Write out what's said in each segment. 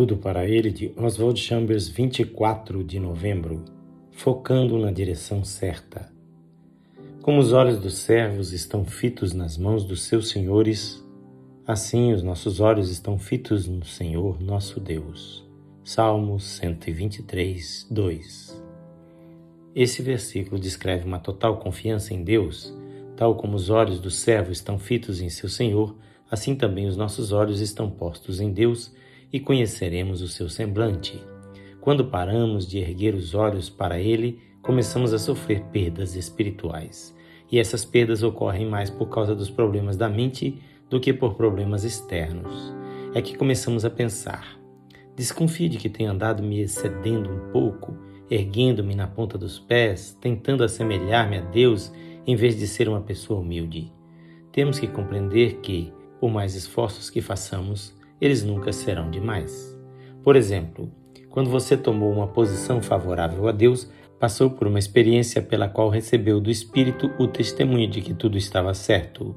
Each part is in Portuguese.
Tudo para ele de Oswald Chambers, 24 de novembro, focando na direção certa. Como os olhos dos servos estão fitos nas mãos dos seus senhores, assim os nossos olhos estão fitos no Senhor nosso Deus. Salmos 123, 2. Esse versículo descreve uma total confiança em Deus, tal como os olhos do servo estão fitos em seu Senhor, assim também os nossos olhos estão postos em Deus e conheceremos o seu semblante. Quando paramos de erguer os olhos para Ele, começamos a sofrer perdas espirituais. E essas perdas ocorrem mais por causa dos problemas da mente do que por problemas externos. É que começamos a pensar: desconfio de que tenho andado me excedendo um pouco, erguendo-me na ponta dos pés, tentando assemelhar-me a Deus em vez de ser uma pessoa humilde. Temos que compreender que, por mais esforços que façamos, eles nunca serão demais. Por exemplo, quando você tomou uma posição favorável a Deus, passou por uma experiência pela qual recebeu do Espírito o testemunho de que tudo estava certo.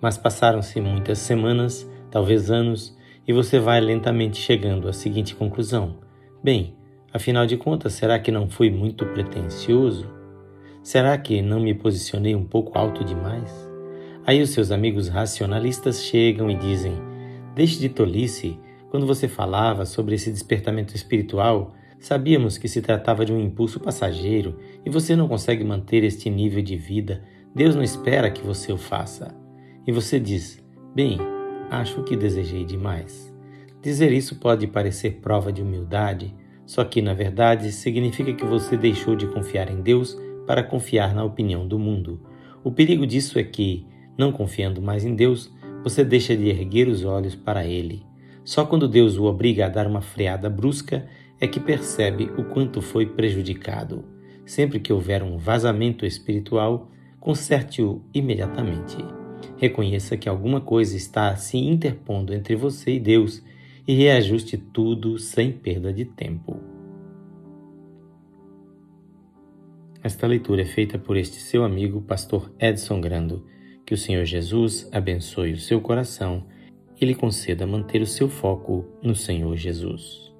Mas passaram-se muitas semanas, talvez anos, e você vai lentamente chegando à seguinte conclusão: Bem, afinal de contas, será que não fui muito pretensioso? Será que não me posicionei um pouco alto demais? Aí os seus amigos racionalistas chegam e dizem: Deixe de tolice. Quando você falava sobre esse despertamento espiritual, sabíamos que se tratava de um impulso passageiro e você não consegue manter este nível de vida. Deus não espera que você o faça. E você diz: Bem, acho que desejei demais. Dizer isso pode parecer prova de humildade, só que na verdade significa que você deixou de confiar em Deus para confiar na opinião do mundo. O perigo disso é que, não confiando mais em Deus, você deixa de erguer os olhos para ele. Só quando Deus o obriga a dar uma freada brusca é que percebe o quanto foi prejudicado. Sempre que houver um vazamento espiritual, conserte-o imediatamente. Reconheça que alguma coisa está se interpondo entre você e Deus e reajuste tudo sem perda de tempo. Esta leitura é feita por este seu amigo, pastor Edson Grando. Que o Senhor Jesus abençoe o seu coração e lhe conceda manter o seu foco no Senhor Jesus.